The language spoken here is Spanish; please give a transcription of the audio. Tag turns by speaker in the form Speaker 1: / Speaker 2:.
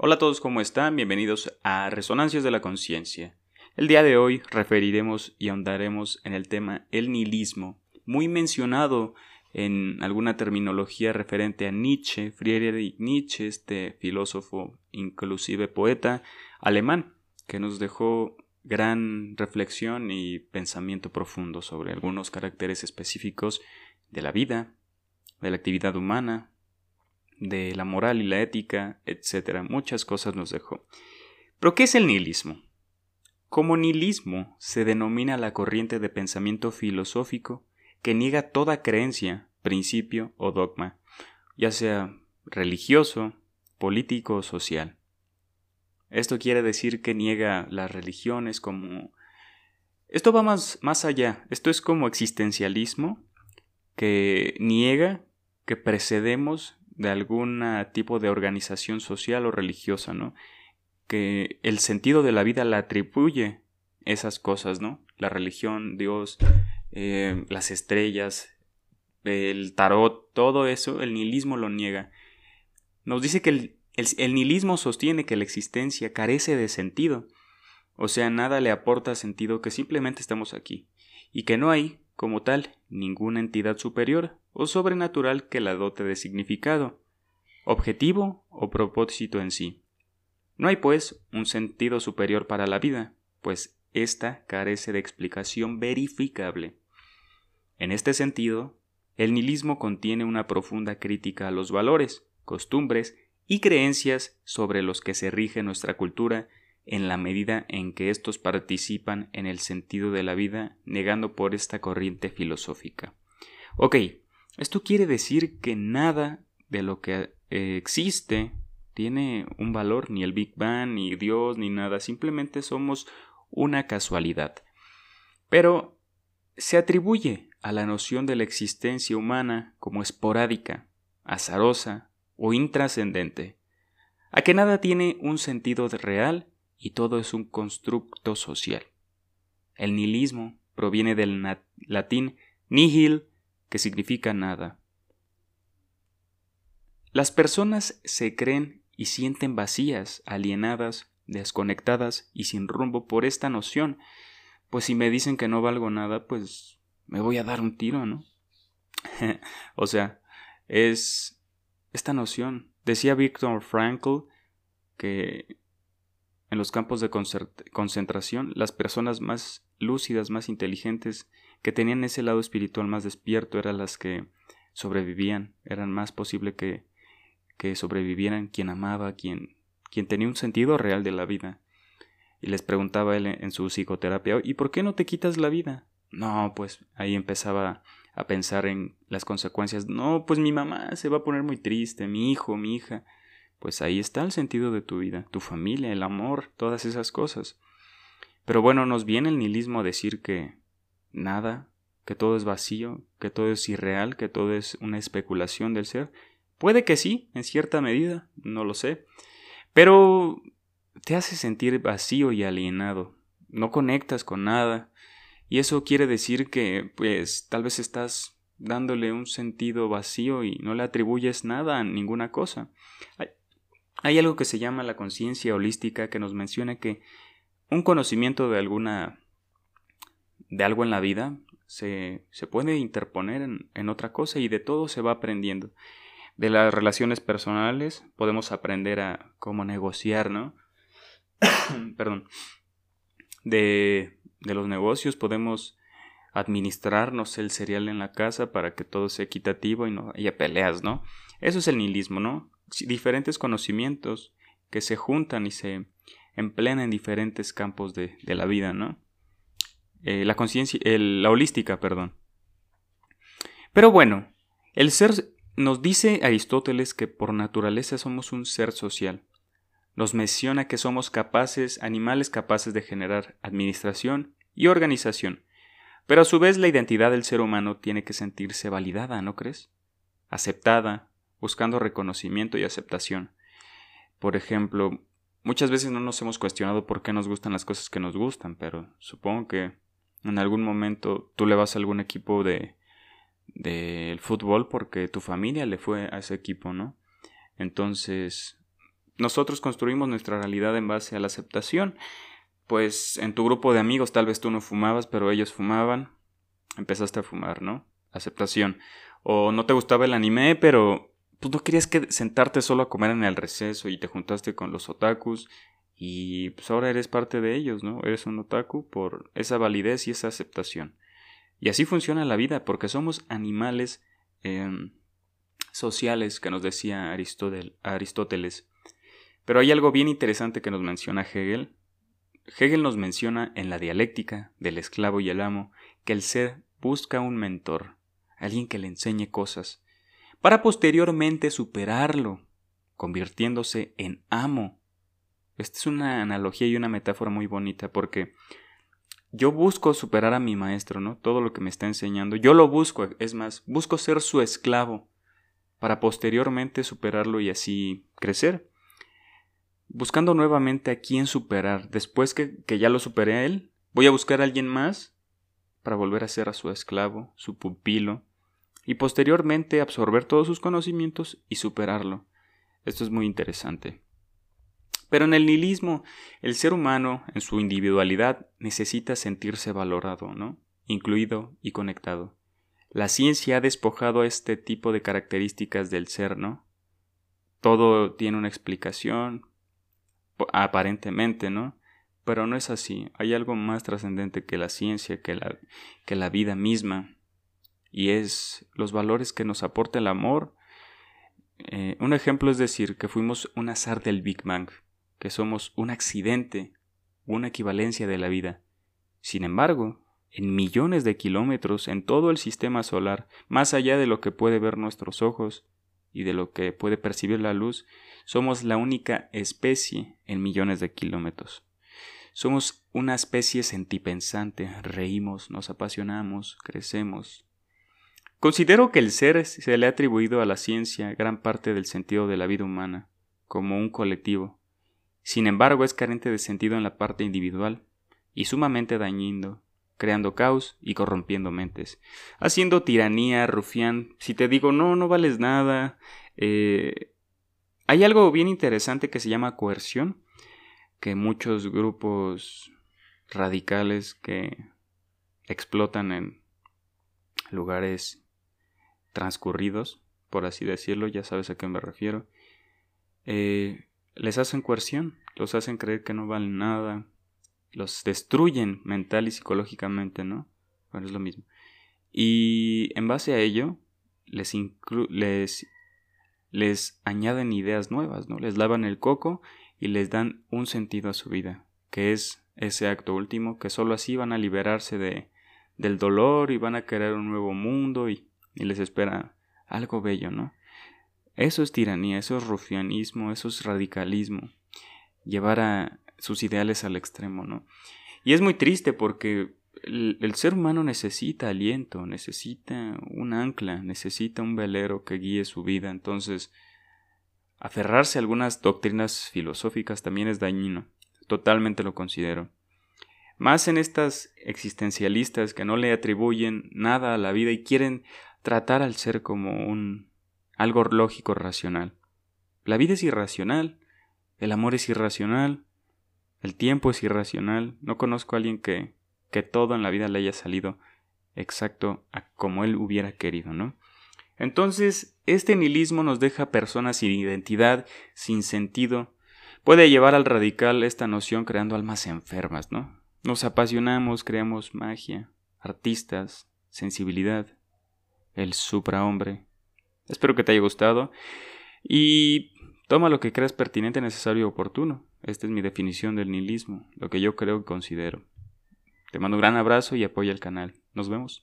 Speaker 1: Hola a todos, ¿cómo están? Bienvenidos a Resonancias de la Conciencia. El día de hoy referiremos y ahondaremos en el tema el nihilismo, muy mencionado en alguna terminología referente a Nietzsche, Friedrich Nietzsche, este filósofo, inclusive poeta alemán, que nos dejó gran reflexión y pensamiento profundo sobre algunos caracteres específicos de la vida, de la actividad humana, de la moral y la ética, etc. Muchas cosas nos dejó. Pero ¿qué es el nihilismo? Como nihilismo se denomina la corriente de pensamiento filosófico que niega toda creencia, principio o dogma, ya sea religioso, político o social. Esto quiere decir que niega las religiones como... Esto va más, más allá, esto es como existencialismo que niega que precedemos de algún tipo de organización social o religiosa, ¿no? Que el sentido de la vida le atribuye esas cosas, ¿no? La religión, Dios, eh, las estrellas, el tarot, todo eso, el nihilismo lo niega. Nos dice que el, el nihilismo sostiene que la existencia carece de sentido, o sea, nada le aporta sentido que simplemente estamos aquí, y que no hay, como tal, ninguna entidad superior o sobrenatural que la dote de significado, objetivo o propósito en sí. No hay, pues, un sentido superior para la vida, pues ésta carece de explicación verificable. En este sentido, el nihilismo contiene una profunda crítica a los valores, costumbres y creencias sobre los que se rige nuestra cultura en la medida en que éstos participan en el sentido de la vida, negando por esta corriente filosófica. Ok, esto quiere decir que nada de lo que eh, existe tiene un valor, ni el Big Bang, ni Dios, ni nada, simplemente somos una casualidad. Pero se atribuye a la noción de la existencia humana como esporádica, azarosa o intrascendente, a que nada tiene un sentido real y todo es un constructo social. El nihilismo proviene del latín nihil, que significa nada. Las personas se creen y sienten vacías, alienadas, desconectadas y sin rumbo por esta noción, pues si me dicen que no valgo nada, pues me voy a dar un tiro, ¿no? o sea, es esta noción. Decía Viktor Frankl que en los campos de concentración, las personas más lúcidas, más inteligentes, que tenían ese lado espiritual más despierto, eran las que sobrevivían, eran más posible que, que sobrevivieran quien amaba, quien, quien tenía un sentido real de la vida. Y les preguntaba él en su psicoterapia, ¿y por qué no te quitas la vida? No, pues ahí empezaba a pensar en las consecuencias. No, pues mi mamá se va a poner muy triste, mi hijo, mi hija pues ahí está el sentido de tu vida, tu familia, el amor, todas esas cosas. Pero bueno, nos viene el nihilismo a decir que nada, que todo es vacío, que todo es irreal, que todo es una especulación del ser. Puede que sí, en cierta medida, no lo sé, pero te hace sentir vacío y alienado, no conectas con nada, y eso quiere decir que, pues, tal vez estás dándole un sentido vacío y no le atribuyes nada a ninguna cosa. Hay algo que se llama la conciencia holística que nos menciona que un conocimiento de alguna de algo en la vida se, se puede interponer en, otra cosa y de todo se va aprendiendo. De las relaciones personales podemos aprender a cómo negociar, ¿no? Perdón. De, de los negocios podemos administrarnos el cereal en la casa para que todo sea equitativo y no haya peleas, ¿no? Eso es el nihilismo, ¿no? diferentes conocimientos que se juntan y se emplean en diferentes campos de, la vida, ¿no? Eh, la conciencia, la holística, perdón. Pero bueno, el ser nos dice Aristóteles que por naturaleza somos un ser social. Nos menciona que somos capaces, animales capaces de generar administración y organización. Pero a su vez la identidad del ser humano tiene que sentirse validada, ¿no crees? Aceptada, buscando reconocimiento y aceptación. Por ejemplo, muchas veces no nos hemos cuestionado por qué nos gustan las cosas que nos gustan, pero supongo que en algún momento tú le vas a algún equipo de del fútbol porque tu familia le fue a ese equipo, ¿no? Entonces, nosotros construimos nuestra realidad en base a la aceptación. Pues en tu grupo de amigos tal vez tú no fumabas, pero ellos fumaban. Empezaste a fumar, ¿no? Aceptación. O no te gustaba el anime, pero pues no querías que sentarte solo a comer en el receso y te juntaste con los otakus y pues ahora eres parte de ellos, ¿no? Eres un otaku por esa validez y esa aceptación. Y así funciona la vida, porque somos animales em, sociales, que nos decía Aristóteles. Pero hay algo bien interesante que nos menciona Hegel. Hegel nos menciona en la dialéctica del esclavo y el amo que el ser busca un mentor, alguien que le enseñe cosas, para posteriormente superarlo, convirtiéndose en amo esta es una analogía y una metáfora muy bonita porque yo busco superar a mi maestro, ¿no? Todo lo que me está enseñando. Yo lo busco, es más, busco ser su esclavo para posteriormente superarlo y así crecer. Buscando nuevamente a quién superar. Después que, que ya lo superé a él, voy a buscar a alguien más para volver a ser a su esclavo, su pupilo, y posteriormente absorber todos sus conocimientos y superarlo. Esto es muy interesante. Pero en el nihilismo, el ser humano, en su individualidad, necesita sentirse valorado, ¿no? Incluido y conectado. La ciencia ha despojado este tipo de características del ser, ¿no? Todo tiene una explicación, aparentemente, ¿no? Pero no es así. Hay algo más trascendente que la ciencia, que la, que la vida misma. Y es los valores que nos aporta el amor. Eh, un ejemplo es decir que fuimos un azar del Big Bang que somos un accidente, una equivalencia de la vida. Sin embargo, en millones de kilómetros en todo el sistema solar, más allá de lo que puede ver nuestros ojos y de lo que puede percibir la luz, somos la única especie en millones de kilómetros. Somos una especie sentipensante, reímos, nos apasionamos, crecemos. Considero que el ser se le ha atribuido a la ciencia gran parte del sentido de la vida humana, como un colectivo, sin embargo, es carente de sentido en la parte individual y sumamente dañino, creando caos y corrompiendo mentes, haciendo tiranía, rufián. Si te digo no, no vales nada. Eh, hay algo bien interesante que se llama coerción, que muchos grupos radicales que explotan en lugares transcurridos, por así decirlo, ya sabes a qué me refiero, eh, les hacen coerción, los hacen creer que no valen nada, los destruyen mental y psicológicamente, ¿no? Bueno, es lo mismo. Y en base a ello, les, les, les añaden ideas nuevas, ¿no? Les lavan el coco y les dan un sentido a su vida, que es ese acto último, que solo así van a liberarse de, del dolor y van a crear un nuevo mundo y, y les espera algo bello, ¿no? Eso es tiranía, eso es rufianismo, eso es radicalismo. Llevar a sus ideales al extremo, ¿no? Y es muy triste porque el, ser humano necesita aliento, necesita un ancla, necesita un velero que guíe su vida. Entonces, aferrarse a algunas doctrinas filosóficas también es dañino. Totalmente lo considero. Más en estas existencialistas que no le atribuyen nada a la vida y quieren tratar al ser como un algo lógico racional. La vida es irracional, el amor es irracional, el tiempo es irracional. No conozco a alguien que, que todo en la vida le haya salido exacto a como él hubiera querido, ¿no? Entonces, este nihilismo nos deja personas sin identidad, sin sentido. Puede llevar al radical esta noción creando almas enfermas, ¿no? Nos apasionamos, creamos magia, artistas, sensibilidad, el suprahombre, Espero que te haya gustado y toma lo que creas pertinente, necesario y oportuno. Esta es mi definición del nihilismo, lo que yo creo y considero. Te mando un gran abrazo y apoya el canal. Nos vemos.